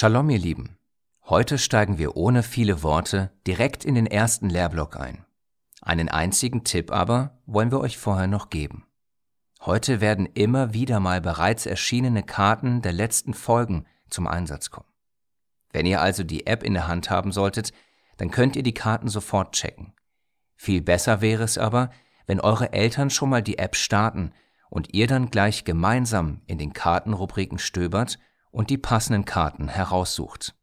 Shalom, ihr Lieben. Heute steigen wir ohne viele Worte direkt in den ersten Lehrblock ein. Einen einzigen Tipp aber wollen wir euch vorher noch geben. Heute werden immer wieder mal bereits erschienene Karten der letzten Folgen zum Einsatz kommen. Wenn ihr also die App in der Hand haben solltet, dann könnt ihr die Karten sofort checken. Viel besser wäre es aber, wenn eure Eltern schon mal die App starten und ihr dann gleich gemeinsam in den Kartenrubriken stöbert und die passenden Karten heraussucht.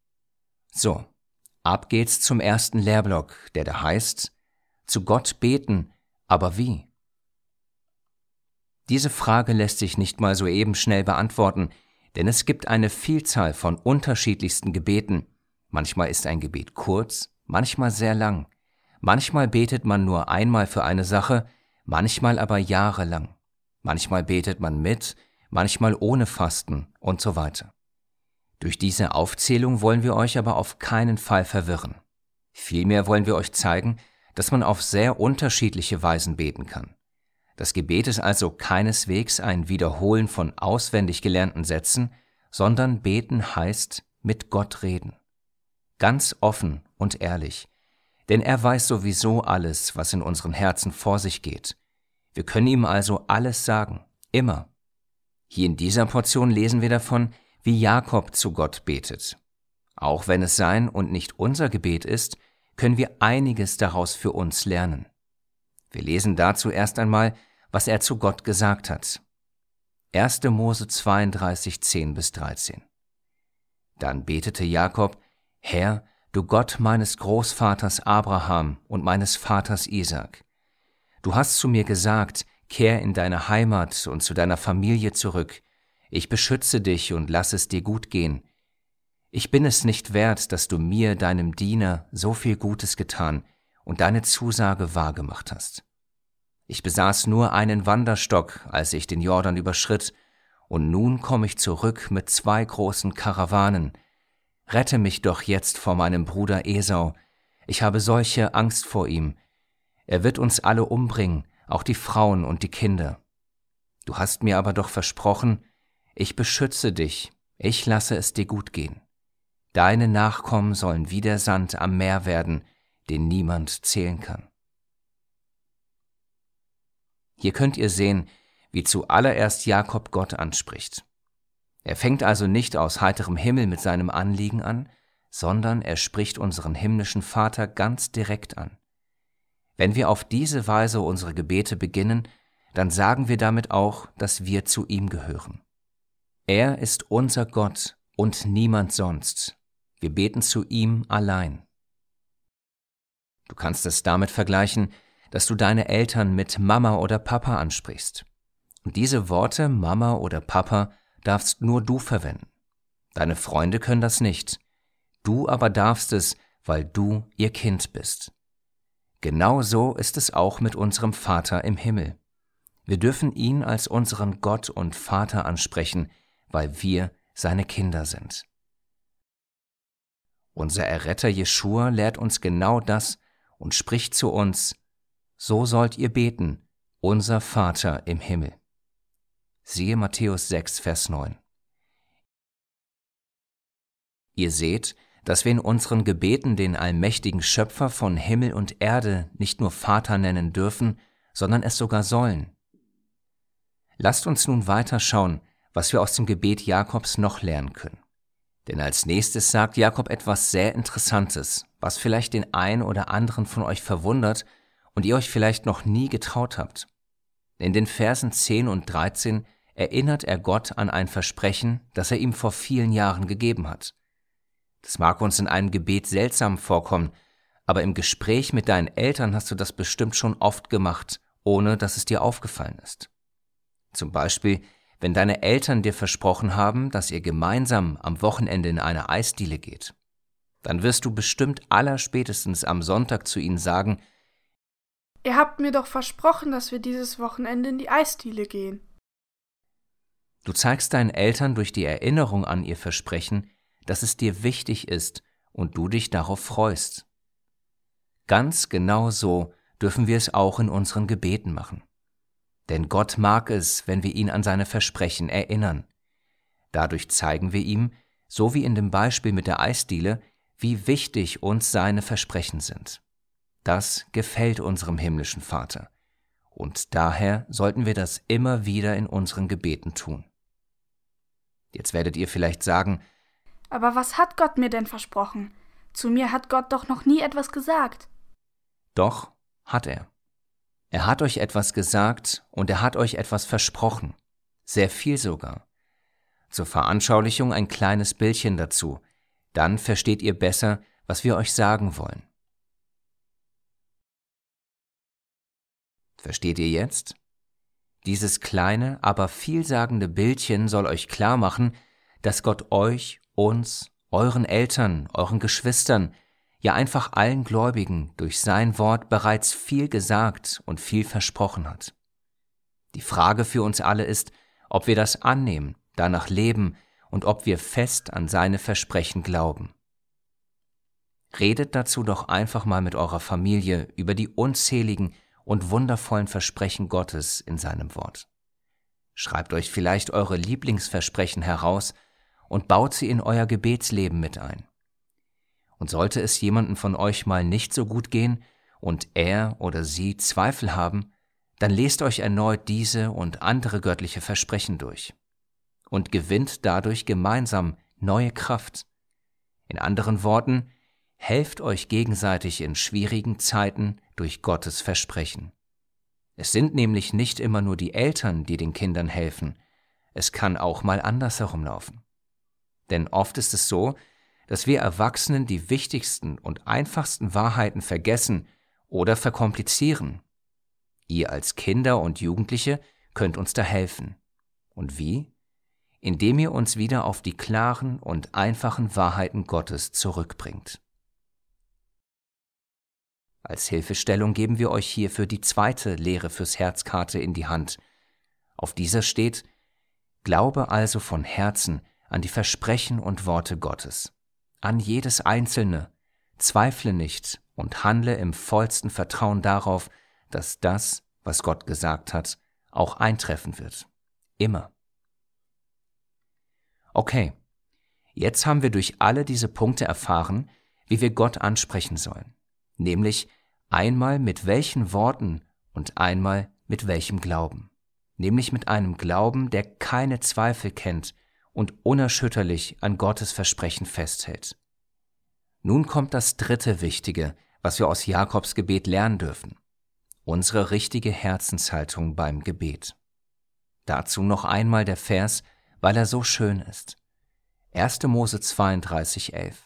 So, ab geht's zum ersten Lehrblock, der da heißt, zu Gott beten, aber wie? Diese Frage lässt sich nicht mal soeben schnell beantworten, denn es gibt eine Vielzahl von unterschiedlichsten Gebeten. Manchmal ist ein Gebet kurz, manchmal sehr lang. Manchmal betet man nur einmal für eine Sache, manchmal aber jahrelang. Manchmal betet man mit, manchmal ohne Fasten und so weiter. Durch diese Aufzählung wollen wir euch aber auf keinen Fall verwirren. Vielmehr wollen wir euch zeigen, dass man auf sehr unterschiedliche Weisen beten kann. Das Gebet ist also keineswegs ein Wiederholen von auswendig gelernten Sätzen, sondern beten heißt mit Gott reden. Ganz offen und ehrlich, denn er weiß sowieso alles, was in unseren Herzen vor sich geht. Wir können ihm also alles sagen, immer. Hier in dieser Portion lesen wir davon, wie Jakob zu Gott betet. Auch wenn es sein und nicht unser Gebet ist, können wir einiges daraus für uns lernen. Wir lesen dazu erst einmal, was er zu Gott gesagt hat. 1. Mose 32, 10 bis 13. Dann betete Jakob, Herr, du Gott meines Großvaters Abraham und meines Vaters Isaac. Du hast zu mir gesagt, kehr in deine Heimat und zu deiner Familie zurück, ich beschütze dich und lass es dir gut gehen. Ich bin es nicht wert, dass du mir, deinem Diener, so viel Gutes getan und deine Zusage wahrgemacht hast. Ich besaß nur einen Wanderstock, als ich den Jordan überschritt, und nun komme ich zurück mit zwei großen Karawanen. Rette mich doch jetzt vor meinem Bruder Esau. Ich habe solche Angst vor ihm. Er wird uns alle umbringen, auch die Frauen und die Kinder. Du hast mir aber doch versprochen, ich beschütze dich, ich lasse es dir gut gehen. Deine Nachkommen sollen wie der Sand am Meer werden, den niemand zählen kann. Hier könnt ihr sehen, wie zuallererst Jakob Gott anspricht. Er fängt also nicht aus heiterem Himmel mit seinem Anliegen an, sondern er spricht unseren himmlischen Vater ganz direkt an. Wenn wir auf diese Weise unsere Gebete beginnen, dann sagen wir damit auch, dass wir zu ihm gehören. Er ist unser Gott und niemand sonst. Wir beten zu ihm allein. Du kannst es damit vergleichen, dass du deine Eltern mit Mama oder Papa ansprichst. Und diese Worte Mama oder Papa darfst nur du verwenden. Deine Freunde können das nicht. Du aber darfst es, weil du ihr Kind bist. Genau so ist es auch mit unserem Vater im Himmel. Wir dürfen ihn als unseren Gott und Vater ansprechen, weil wir seine Kinder sind. Unser Erretter Jeschua lehrt uns genau das und spricht zu uns, so sollt ihr beten, unser Vater im Himmel. Siehe Matthäus 6, Vers 9. Ihr seht, dass wir in unseren Gebeten den allmächtigen Schöpfer von Himmel und Erde nicht nur Vater nennen dürfen, sondern es sogar sollen. Lasst uns nun weiter schauen, was wir aus dem Gebet Jakobs noch lernen können. Denn als nächstes sagt Jakob etwas sehr Interessantes, was vielleicht den einen oder anderen von euch verwundert und ihr euch vielleicht noch nie getraut habt. In den Versen 10 und 13 erinnert er Gott an ein Versprechen, das er ihm vor vielen Jahren gegeben hat. Das mag uns in einem Gebet seltsam vorkommen, aber im Gespräch mit deinen Eltern hast du das bestimmt schon oft gemacht, ohne dass es dir aufgefallen ist. Zum Beispiel wenn deine Eltern dir versprochen haben, dass ihr gemeinsam am Wochenende in eine Eisdiele geht, dann wirst du bestimmt allerspätestens am Sonntag zu ihnen sagen, Ihr habt mir doch versprochen, dass wir dieses Wochenende in die Eisdiele gehen. Du zeigst deinen Eltern durch die Erinnerung an ihr Versprechen, dass es dir wichtig ist und du dich darauf freust. Ganz genau so dürfen wir es auch in unseren Gebeten machen. Denn Gott mag es, wenn wir ihn an seine Versprechen erinnern. Dadurch zeigen wir ihm, so wie in dem Beispiel mit der Eisdiele, wie wichtig uns seine Versprechen sind. Das gefällt unserem himmlischen Vater. Und daher sollten wir das immer wieder in unseren Gebeten tun. Jetzt werdet ihr vielleicht sagen, aber was hat Gott mir denn versprochen? Zu mir hat Gott doch noch nie etwas gesagt. Doch, hat er. Er hat euch etwas gesagt und er hat euch etwas versprochen. Sehr viel sogar. Zur Veranschaulichung ein kleines Bildchen dazu. Dann versteht ihr besser, was wir euch sagen wollen. Versteht ihr jetzt? Dieses kleine, aber vielsagende Bildchen soll euch klar machen, dass Gott euch, uns, euren Eltern, euren Geschwistern, ja einfach allen Gläubigen durch sein Wort bereits viel gesagt und viel versprochen hat. Die Frage für uns alle ist, ob wir das annehmen, danach leben und ob wir fest an seine Versprechen glauben. Redet dazu doch einfach mal mit eurer Familie über die unzähligen und wundervollen Versprechen Gottes in seinem Wort. Schreibt euch vielleicht eure Lieblingsversprechen heraus und baut sie in euer Gebetsleben mit ein. Und sollte es jemanden von euch mal nicht so gut gehen und er oder sie Zweifel haben, dann lest euch erneut diese und andere göttliche Versprechen durch und gewinnt dadurch gemeinsam neue Kraft. In anderen Worten, helft euch gegenseitig in schwierigen Zeiten durch Gottes Versprechen. Es sind nämlich nicht immer nur die Eltern, die den Kindern helfen, es kann auch mal andersherum laufen. Denn oft ist es so, dass wir Erwachsenen die wichtigsten und einfachsten Wahrheiten vergessen oder verkomplizieren. Ihr als Kinder und Jugendliche könnt uns da helfen. Und wie? Indem ihr uns wieder auf die klaren und einfachen Wahrheiten Gottes zurückbringt. Als Hilfestellung geben wir euch hierfür die zweite Lehre fürs Herzkarte in die Hand. Auf dieser steht, Glaube also von Herzen an die Versprechen und Worte Gottes, an jedes einzelne, zweifle nicht und handle im vollsten Vertrauen darauf, dass das, was Gott gesagt hat, auch eintreffen wird. Immer. Okay, jetzt haben wir durch alle diese Punkte erfahren, wie wir Gott ansprechen sollen, nämlich einmal mit welchen Worten und einmal mit welchem Glauben, nämlich mit einem Glauben, der keine Zweifel kennt und unerschütterlich an Gottes Versprechen festhält. Nun kommt das dritte Wichtige, was wir aus Jakobs Gebet lernen dürfen. Unsere richtige Herzenshaltung beim Gebet. Dazu noch einmal der Vers, weil er so schön ist. 1. Mose 32, 11.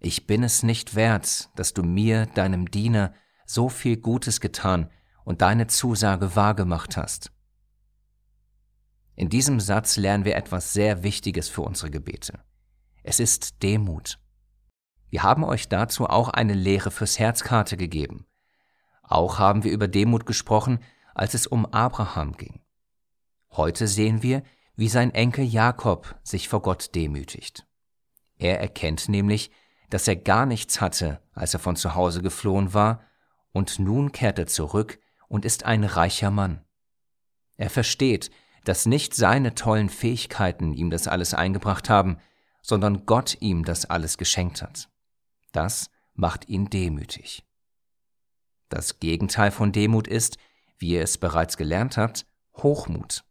Ich bin es nicht wert, dass du mir, deinem Diener, so viel Gutes getan und deine Zusage wahrgemacht hast. In diesem Satz lernen wir etwas sehr Wichtiges für unsere Gebete. Es ist Demut. Wir haben euch dazu auch eine Lehre fürs Herzkarte gegeben. Auch haben wir über Demut gesprochen, als es um Abraham ging. Heute sehen wir, wie sein Enkel Jakob sich vor Gott demütigt. Er erkennt nämlich, dass er gar nichts hatte, als er von zu Hause geflohen war, und nun kehrt er zurück und ist ein reicher Mann. Er versteht, dass nicht seine tollen Fähigkeiten ihm das alles eingebracht haben, sondern Gott ihm das alles geschenkt hat. Das macht ihn demütig. Das Gegenteil von Demut ist, wie ihr es bereits gelernt habt, Hochmut.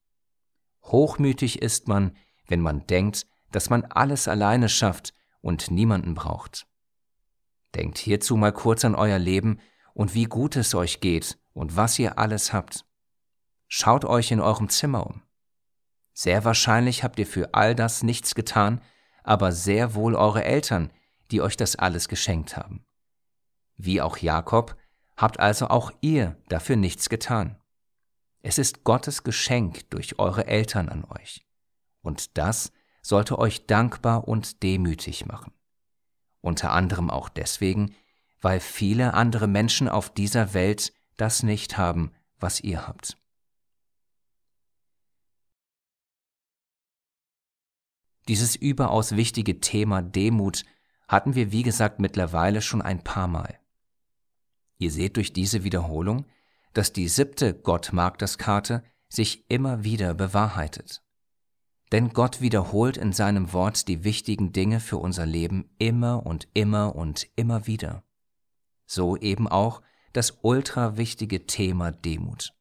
Hochmütig ist man, wenn man denkt, dass man alles alleine schafft und niemanden braucht. Denkt hierzu mal kurz an euer Leben und wie gut es euch geht und was ihr alles habt. Schaut euch in eurem Zimmer um. Sehr wahrscheinlich habt ihr für all das nichts getan, aber sehr wohl eure Eltern, die euch das alles geschenkt haben. Wie auch Jakob, habt also auch ihr dafür nichts getan. Es ist Gottes Geschenk durch eure Eltern an euch. Und das sollte euch dankbar und demütig machen. Unter anderem auch deswegen, weil viele andere Menschen auf dieser Welt das nicht haben, was ihr habt. Dieses überaus wichtige Thema Demut hatten wir, wie gesagt, mittlerweile schon ein paar Mal. Ihr seht durch diese Wiederholung, dass die siebte Gott mag das Karte sich immer wieder bewahrheitet. Denn Gott wiederholt in seinem Wort die wichtigen Dinge für unser Leben immer und immer und immer wieder. So eben auch das ultra wichtige Thema Demut.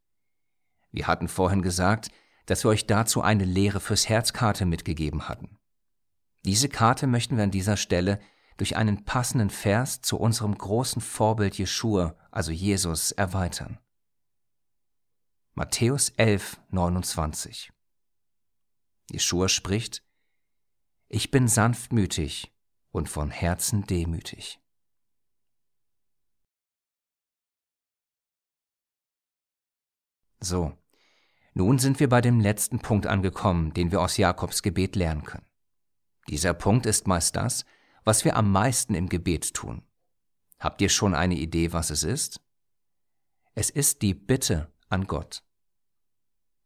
Wir hatten vorhin gesagt, dass wir euch dazu eine Lehre fürs Herzkarte mitgegeben hatten. Diese Karte möchten wir an dieser Stelle durch einen passenden Vers zu unserem großen Vorbild Jeschua, also Jesus, erweitern. Matthäus 11, 29. Jeschua spricht, Ich bin sanftmütig und von Herzen demütig. So, nun sind wir bei dem letzten Punkt angekommen, den wir aus Jakobs Gebet lernen können. Dieser Punkt ist meist das, was wir am meisten im Gebet tun. Habt ihr schon eine Idee, was es ist? Es ist die Bitte an Gott.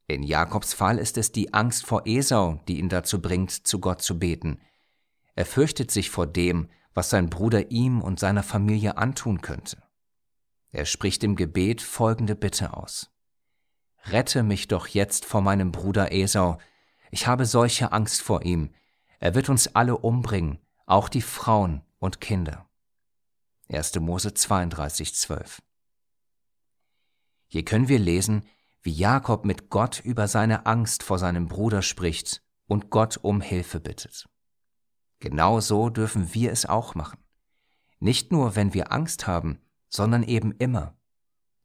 In Jakobs Fall ist es die Angst vor Esau, die ihn dazu bringt, zu Gott zu beten. Er fürchtet sich vor dem, was sein Bruder ihm und seiner Familie antun könnte. Er spricht im Gebet folgende Bitte aus. Rette mich doch jetzt vor meinem Bruder Esau, ich habe solche Angst vor ihm, er wird uns alle umbringen, auch die Frauen und Kinder. 1. Mose 32, 12. Hier können wir lesen, wie Jakob mit Gott über seine Angst vor seinem Bruder spricht und Gott um Hilfe bittet. Genau so dürfen wir es auch machen. Nicht nur, wenn wir Angst haben, sondern eben immer.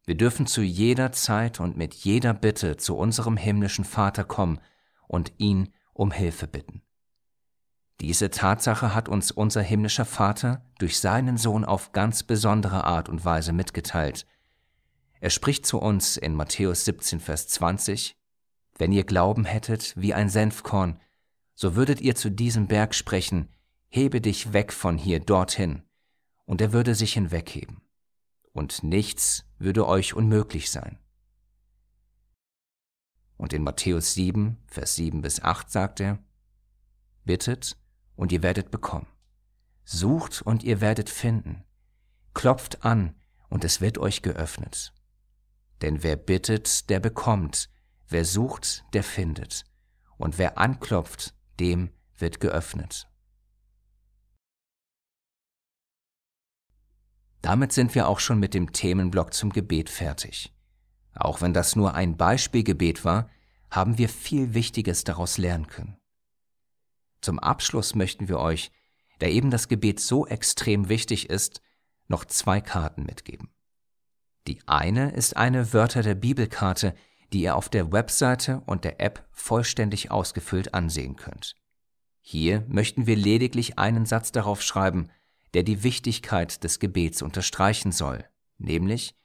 Wir dürfen zu jeder Zeit und mit jeder Bitte zu unserem himmlischen Vater kommen und ihn um Hilfe bitten. Diese Tatsache hat uns unser himmlischer Vater durch seinen Sohn auf ganz besondere Art und Weise mitgeteilt – er spricht zu uns in Matthäus 17, Vers 20, Wenn ihr Glauben hättet wie ein Senfkorn, so würdet ihr zu diesem Berg sprechen, hebe dich weg von hier dorthin, und er würde sich hinwegheben, und nichts würde euch unmöglich sein. Und in Matthäus 7, Vers 7 bis 8 sagt er, Bittet, und ihr werdet bekommen. Sucht, und ihr werdet finden. Klopft an, und es wird euch geöffnet. Denn wer bittet, der bekommt, wer sucht, der findet, und wer anklopft, dem wird geöffnet. Damit sind wir auch schon mit dem Themenblock zum Gebet fertig. Auch wenn das nur ein Beispielgebet war, haben wir viel Wichtiges daraus lernen können. Zum Abschluss möchten wir euch, da eben das Gebet so extrem wichtig ist, noch zwei Karten mitgeben. Die eine ist eine Wörter der Bibelkarte, die ihr auf der Webseite und der App vollständig ausgefüllt ansehen könnt. Hier möchten wir lediglich einen Satz darauf schreiben, der die Wichtigkeit des Gebets unterstreichen soll, nämlich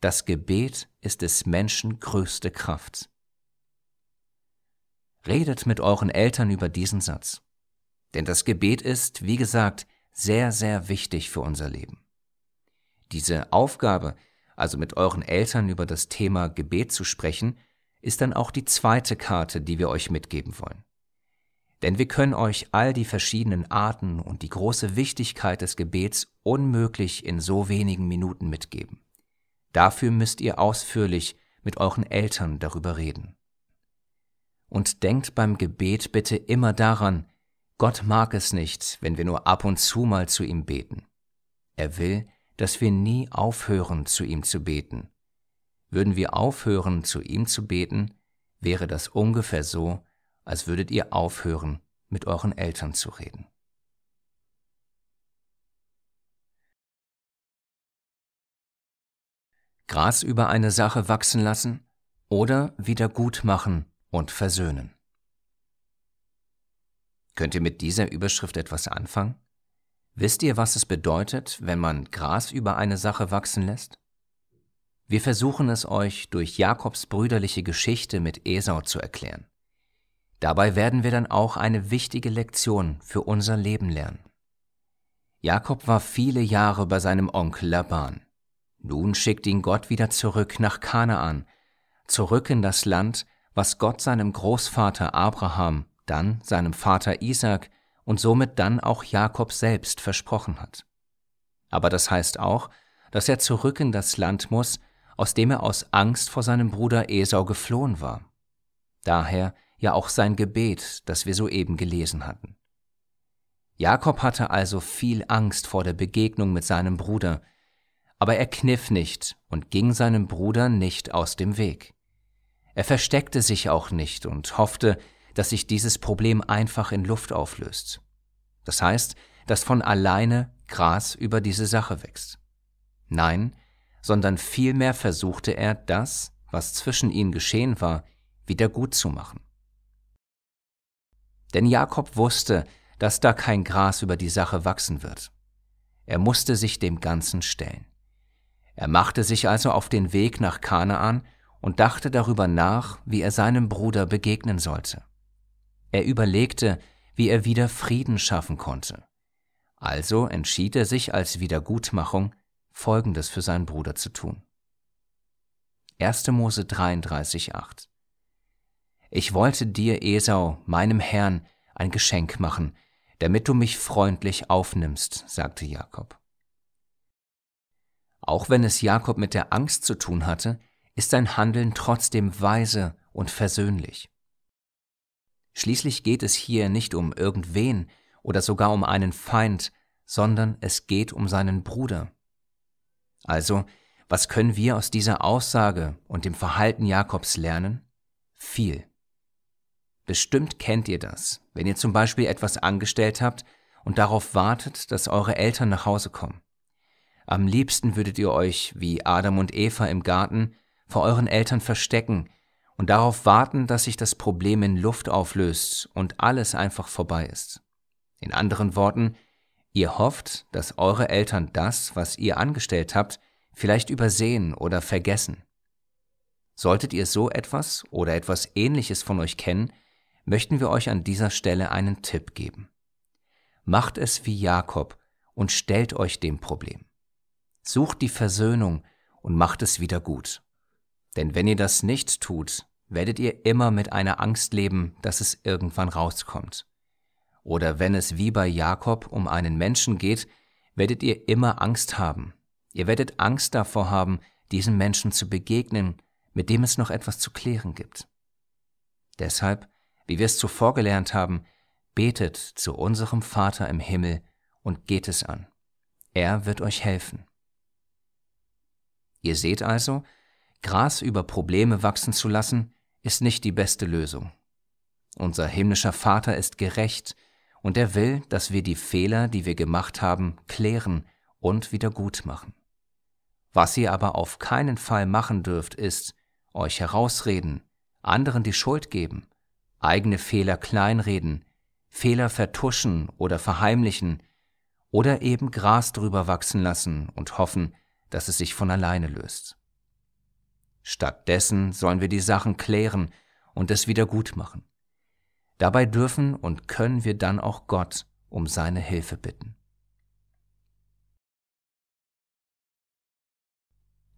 Das Gebet ist des Menschen größte Kraft. Redet mit euren Eltern über diesen Satz. Denn das Gebet ist, wie gesagt, sehr, sehr wichtig für unser Leben. Diese Aufgabe also mit euren Eltern über das Thema Gebet zu sprechen, ist dann auch die zweite Karte, die wir euch mitgeben wollen. Denn wir können euch all die verschiedenen Arten und die große Wichtigkeit des Gebets unmöglich in so wenigen Minuten mitgeben. Dafür müsst ihr ausführlich mit euren Eltern darüber reden. Und denkt beim Gebet bitte immer daran, Gott mag es nicht, wenn wir nur ab und zu mal zu ihm beten. Er will, dass wir nie aufhören, zu ihm zu beten. Würden wir aufhören, zu ihm zu beten, wäre das ungefähr so, als würdet ihr aufhören, mit euren Eltern zu reden. Gras über eine Sache wachsen lassen oder wieder gut machen und versöhnen. Könnt ihr mit dieser Überschrift etwas anfangen? Wisst ihr, was es bedeutet, wenn man Gras über eine Sache wachsen lässt? Wir versuchen es euch durch Jakobs brüderliche Geschichte mit Esau zu erklären. Dabei werden wir dann auch eine wichtige Lektion für unser Leben lernen. Jakob war viele Jahre bei seinem Onkel Laban. Nun schickt ihn Gott wieder zurück nach Kanaan, zurück in das Land, was Gott seinem Großvater Abraham, dann seinem Vater Isaac und somit dann auch Jakob selbst versprochen hat. Aber das heißt auch, dass er zurück in das Land muss, aus dem er aus Angst vor seinem Bruder Esau geflohen war. Daher ja auch sein Gebet, das wir soeben gelesen hatten. Jakob hatte also viel Angst vor der Begegnung mit seinem Bruder, aber er kniff nicht und ging seinem Bruder nicht aus dem Weg. Er versteckte sich auch nicht und hoffte, dass sich dieses Problem einfach in Luft auflöst. Das heißt, dass von alleine Gras über diese Sache wächst. Nein, sondern vielmehr versuchte er, das, was zwischen ihnen geschehen war, wieder gut zu machen. Denn Jakob wusste, dass da kein Gras über die Sache wachsen wird. Er musste sich dem Ganzen stellen. Er machte sich also auf den Weg nach Kanaan und dachte darüber nach, wie er seinem Bruder begegnen sollte. Er überlegte, wie er wieder Frieden schaffen konnte. Also entschied er sich als Wiedergutmachung, Folgendes für seinen Bruder zu tun. 1. Mose 33,8 Ich wollte dir, Esau, meinem Herrn, ein Geschenk machen, damit du mich freundlich aufnimmst, sagte Jakob. Auch wenn es Jakob mit der Angst zu tun hatte, ist sein Handeln trotzdem weise und versöhnlich. Schließlich geht es hier nicht um irgendwen oder sogar um einen Feind, sondern es geht um seinen Bruder. Also, was können wir aus dieser Aussage und dem Verhalten Jakobs lernen? Viel. Bestimmt kennt ihr das, wenn ihr zum Beispiel etwas angestellt habt und darauf wartet, dass eure Eltern nach Hause kommen. Am liebsten würdet ihr euch, wie Adam und Eva im Garten, vor euren Eltern verstecken und darauf warten, dass sich das Problem in Luft auflöst und alles einfach vorbei ist. In anderen Worten, ihr hofft, dass eure Eltern das, was ihr angestellt habt, vielleicht übersehen oder vergessen. Solltet ihr so etwas oder etwas Ähnliches von euch kennen, möchten wir euch an dieser Stelle einen Tipp geben. Macht es wie Jakob und stellt euch dem Problem. Sucht die Versöhnung und macht es wieder gut. Denn wenn ihr das nicht tut, werdet ihr immer mit einer Angst leben, dass es irgendwann rauskommt. Oder wenn es wie bei Jakob um einen Menschen geht, werdet ihr immer Angst haben. Ihr werdet Angst davor haben, diesem Menschen zu begegnen, mit dem es noch etwas zu klären gibt. Deshalb wie wir es zuvor gelernt haben, betet zu unserem Vater im Himmel und geht es an. Er wird euch helfen. Ihr seht also, Gras über Probleme wachsen zu lassen, ist nicht die beste Lösung. Unser himmlischer Vater ist gerecht und er will, dass wir die Fehler, die wir gemacht haben, klären und wieder gut machen. Was ihr aber auf keinen Fall machen dürft, ist, euch herausreden, anderen die Schuld geben eigene Fehler kleinreden, Fehler vertuschen oder verheimlichen oder eben Gras drüber wachsen lassen und hoffen, dass es sich von alleine löst. Stattdessen sollen wir die Sachen klären und es wieder gut machen. Dabei dürfen und können wir dann auch Gott um seine Hilfe bitten.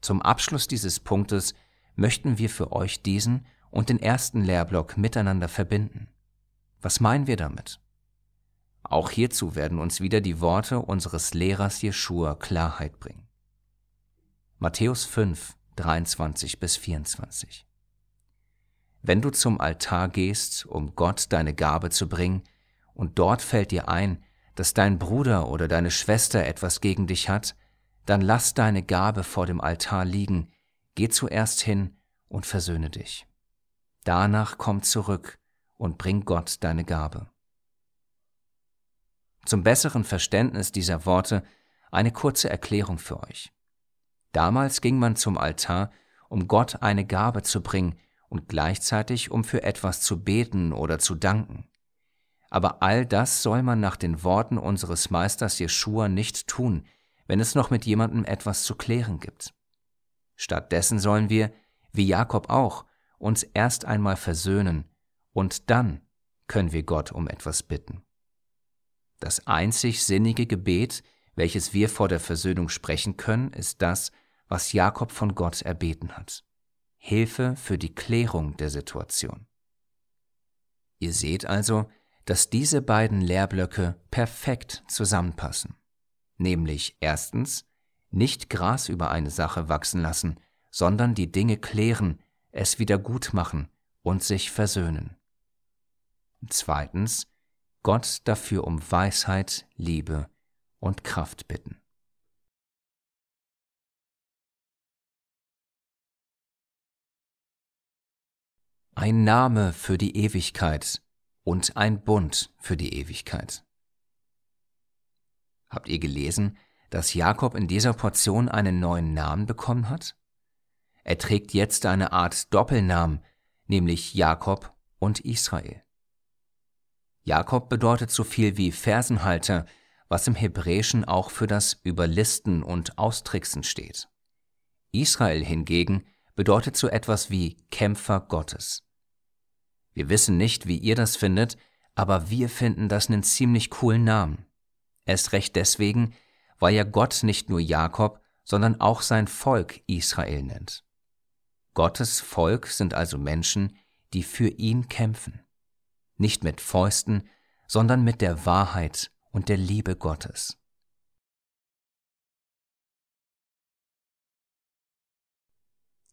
Zum Abschluss dieses Punktes möchten wir für euch diesen und den ersten Lehrblock miteinander verbinden. Was meinen wir damit? Auch hierzu werden uns wieder die Worte unseres Lehrers Jeschua Klarheit bringen. Matthäus 5, 23 bis 24. Wenn du zum Altar gehst, um Gott deine Gabe zu bringen, und dort fällt dir ein, dass dein Bruder oder deine Schwester etwas gegen dich hat, dann lass deine Gabe vor dem Altar liegen, geh zuerst hin und versöhne dich. Danach komm zurück und bring Gott deine Gabe. Zum besseren Verständnis dieser Worte eine kurze Erklärung für euch. Damals ging man zum Altar, um Gott eine Gabe zu bringen und gleichzeitig um für etwas zu beten oder zu danken. Aber all das soll man nach den Worten unseres Meisters Jeschua nicht tun, wenn es noch mit jemandem etwas zu klären gibt. Stattdessen sollen wir, wie Jakob auch, uns erst einmal versöhnen und dann können wir Gott um etwas bitten. Das einzig sinnige Gebet, welches wir vor der Versöhnung sprechen können, ist das, was Jakob von Gott erbeten hat. Hilfe für die Klärung der Situation. Ihr seht also, dass diese beiden Lehrblöcke perfekt zusammenpassen. Nämlich erstens, nicht Gras über eine Sache wachsen lassen, sondern die Dinge klären, es wieder gut machen und sich versöhnen. Zweitens, Gott dafür um Weisheit, Liebe und Kraft bitten. Ein Name für die Ewigkeit und ein Bund für die Ewigkeit. Habt ihr gelesen, dass Jakob in dieser Portion einen neuen Namen bekommen hat? Er trägt jetzt eine Art Doppelnamen, nämlich Jakob und Israel. Jakob bedeutet so viel wie Fersenhalter, was im Hebräischen auch für das Überlisten und Austricksen steht. Israel hingegen bedeutet so etwas wie Kämpfer Gottes. Wir wissen nicht, wie ihr das findet, aber wir finden das einen ziemlich coolen Namen. Erst recht deswegen, weil ja Gott nicht nur Jakob, sondern auch sein Volk Israel nennt. Gottes Volk sind also Menschen, die für ihn kämpfen. Nicht mit Fäusten, sondern mit der Wahrheit und der Liebe Gottes.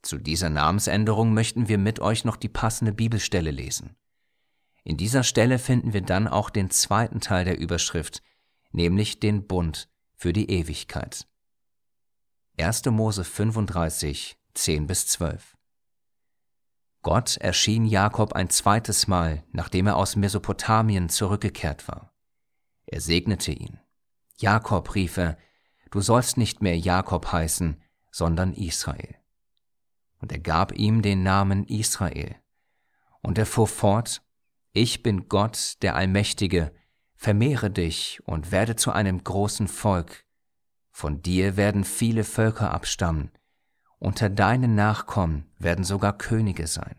Zu dieser Namensänderung möchten wir mit euch noch die passende Bibelstelle lesen. In dieser Stelle finden wir dann auch den zweiten Teil der Überschrift, nämlich den Bund für die Ewigkeit. 1. Mose 35, 10 bis 12. Gott erschien Jakob ein zweites Mal, nachdem er aus Mesopotamien zurückgekehrt war. Er segnete ihn. Jakob rief er, du sollst nicht mehr Jakob heißen, sondern Israel. Und er gab ihm den Namen Israel. Und er fuhr fort, ich bin Gott, der Allmächtige, vermehre dich und werde zu einem großen Volk. Von dir werden viele Völker abstammen, unter deinen Nachkommen werden sogar Könige sein.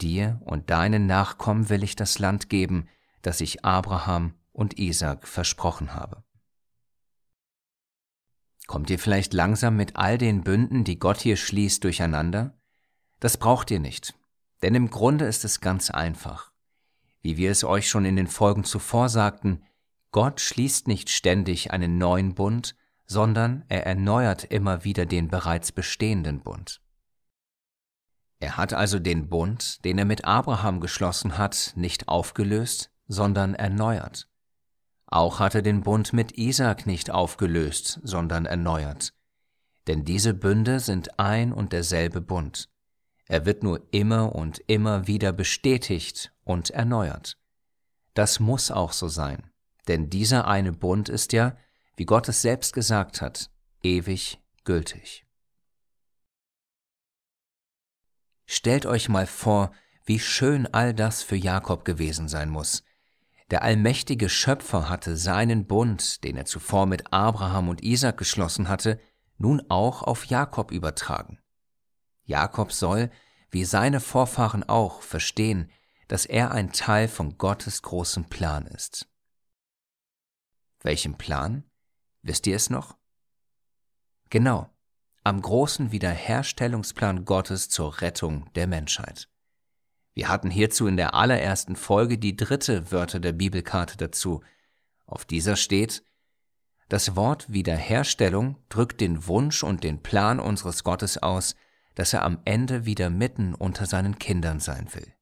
Dir und deinen Nachkommen will ich das Land geben, das ich Abraham und Isaac versprochen habe. Kommt ihr vielleicht langsam mit all den Bünden, die Gott hier schließt, durcheinander? Das braucht ihr nicht, denn im Grunde ist es ganz einfach. Wie wir es euch schon in den Folgen zuvor sagten, Gott schließt nicht ständig einen neuen Bund, sondern er erneuert immer wieder den bereits bestehenden Bund. Er hat also den Bund, den er mit Abraham geschlossen hat, nicht aufgelöst, sondern erneuert. Auch hat er den Bund mit Isaak nicht aufgelöst, sondern erneuert. Denn diese Bünde sind ein und derselbe Bund. Er wird nur immer und immer wieder bestätigt und erneuert. Das muss auch so sein, denn dieser eine Bund ist ja, wie Gott es selbst gesagt hat, ewig gültig. Stellt euch mal vor, wie schön all das für Jakob gewesen sein muss. Der allmächtige Schöpfer hatte seinen Bund, den er zuvor mit Abraham und Isaac geschlossen hatte, nun auch auf Jakob übertragen. Jakob soll, wie seine Vorfahren auch, verstehen, dass er ein Teil von Gottes großem Plan ist. Welchem Plan? Wisst ihr es noch? Genau, am großen Wiederherstellungsplan Gottes zur Rettung der Menschheit. Wir hatten hierzu in der allerersten Folge die dritte Wörter der Bibelkarte dazu. Auf dieser steht, das Wort Wiederherstellung drückt den Wunsch und den Plan unseres Gottes aus, dass er am Ende wieder mitten unter seinen Kindern sein will.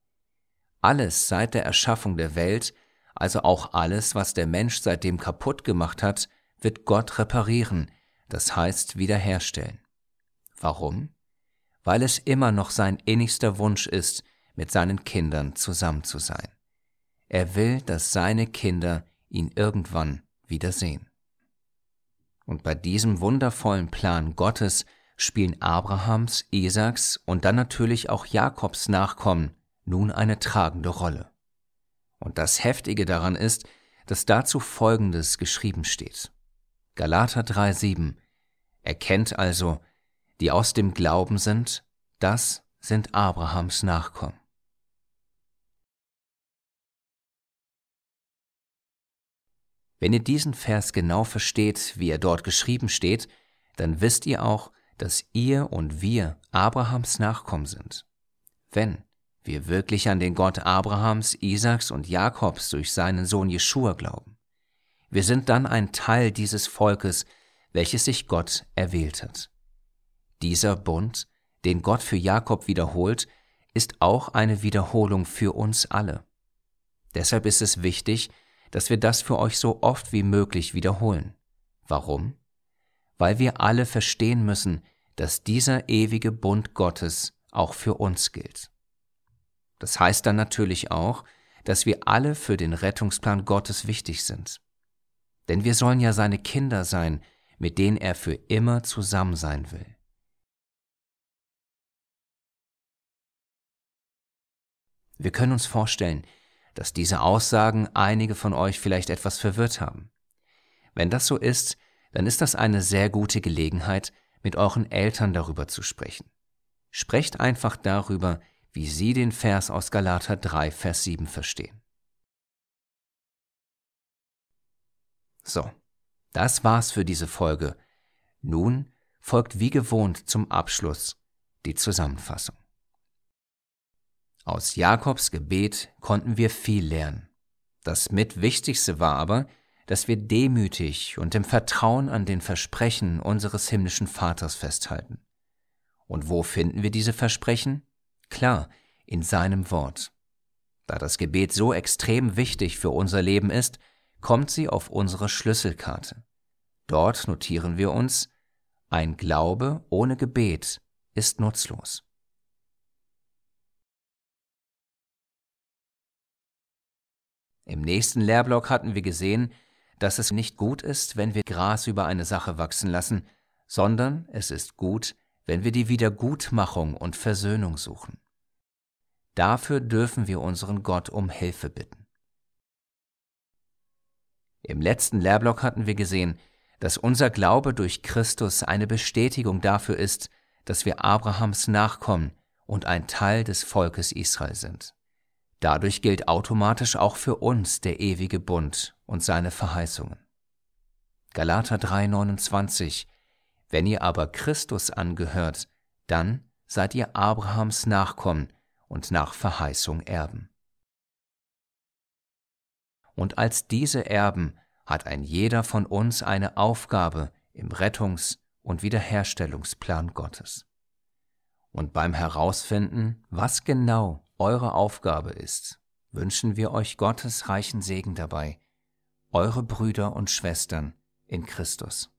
Alles seit der Erschaffung der Welt, also auch alles, was der Mensch seitdem kaputt gemacht hat, wird Gott reparieren, das heißt wiederherstellen. Warum? Weil es immer noch sein innigster Wunsch ist, mit seinen Kindern zusammen zu sein. Er will, dass seine Kinder ihn irgendwann wiedersehen. Und bei diesem wundervollen Plan Gottes spielen Abrahams, Isaaks und dann natürlich auch Jakobs Nachkommen nun eine tragende Rolle. Und das Heftige daran ist, dass dazu Folgendes geschrieben steht. Galater 3,7 Erkennt also, die aus dem Glauben sind, das sind Abrahams Nachkommen. Wenn ihr diesen Vers genau versteht, wie er dort geschrieben steht, dann wisst ihr auch, dass ihr und wir Abrahams Nachkommen sind. Wenn wir wirklich an den Gott Abrahams, Isaaks und Jakobs durch seinen Sohn Jeschua glauben. Wir sind dann ein Teil dieses Volkes, welches sich Gott erwählt hat. Dieser Bund, den Gott für Jakob wiederholt, ist auch eine Wiederholung für uns alle. Deshalb ist es wichtig, dass wir das für euch so oft wie möglich wiederholen. Warum? Weil wir alle verstehen müssen, dass dieser ewige Bund Gottes auch für uns gilt. Das heißt dann natürlich auch, dass wir alle für den Rettungsplan Gottes wichtig sind. Denn wir sollen ja seine Kinder sein, mit denen er für immer zusammen sein will. Wir können uns vorstellen, dass diese Aussagen einige von euch vielleicht etwas verwirrt haben. Wenn das so ist, dann ist das eine sehr gute Gelegenheit, mit euren Eltern darüber zu sprechen. Sprecht einfach darüber, wie sie den Vers aus Galater 3, Vers 7 verstehen. So, das war's für diese Folge. Nun folgt wie gewohnt zum Abschluss die Zusammenfassung. Aus Jakobs Gebet konnten wir viel lernen. Das mit Wichtigste war aber, dass wir demütig und im Vertrauen an den Versprechen unseres himmlischen Vaters festhalten. Und wo finden wir diese Versprechen? Klar, in seinem Wort. Da das Gebet so extrem wichtig für unser Leben ist, kommt sie auf unsere Schlüsselkarte. Dort notieren wir uns, ein Glaube ohne Gebet ist nutzlos. Im nächsten Lehrblock hatten wir gesehen, dass es nicht gut ist, wenn wir Gras über eine Sache wachsen lassen, sondern es ist gut, wenn wir die Wiedergutmachung und Versöhnung suchen. Dafür dürfen wir unseren Gott um Hilfe bitten. Im letzten Lehrblock hatten wir gesehen, dass unser Glaube durch Christus eine Bestätigung dafür ist, dass wir Abrahams Nachkommen und ein Teil des Volkes Israel sind. Dadurch gilt automatisch auch für uns der ewige Bund und seine Verheißungen. Galater 3:29 Wenn ihr aber Christus angehört, dann seid ihr Abrahams Nachkommen und nach Verheißung Erben. Und als diese Erben hat ein jeder von uns eine Aufgabe im Rettungs- und Wiederherstellungsplan Gottes. Und beim Herausfinden, was genau eure Aufgabe ist, wünschen wir euch Gottes reichen Segen dabei, eure Brüder und Schwestern in Christus.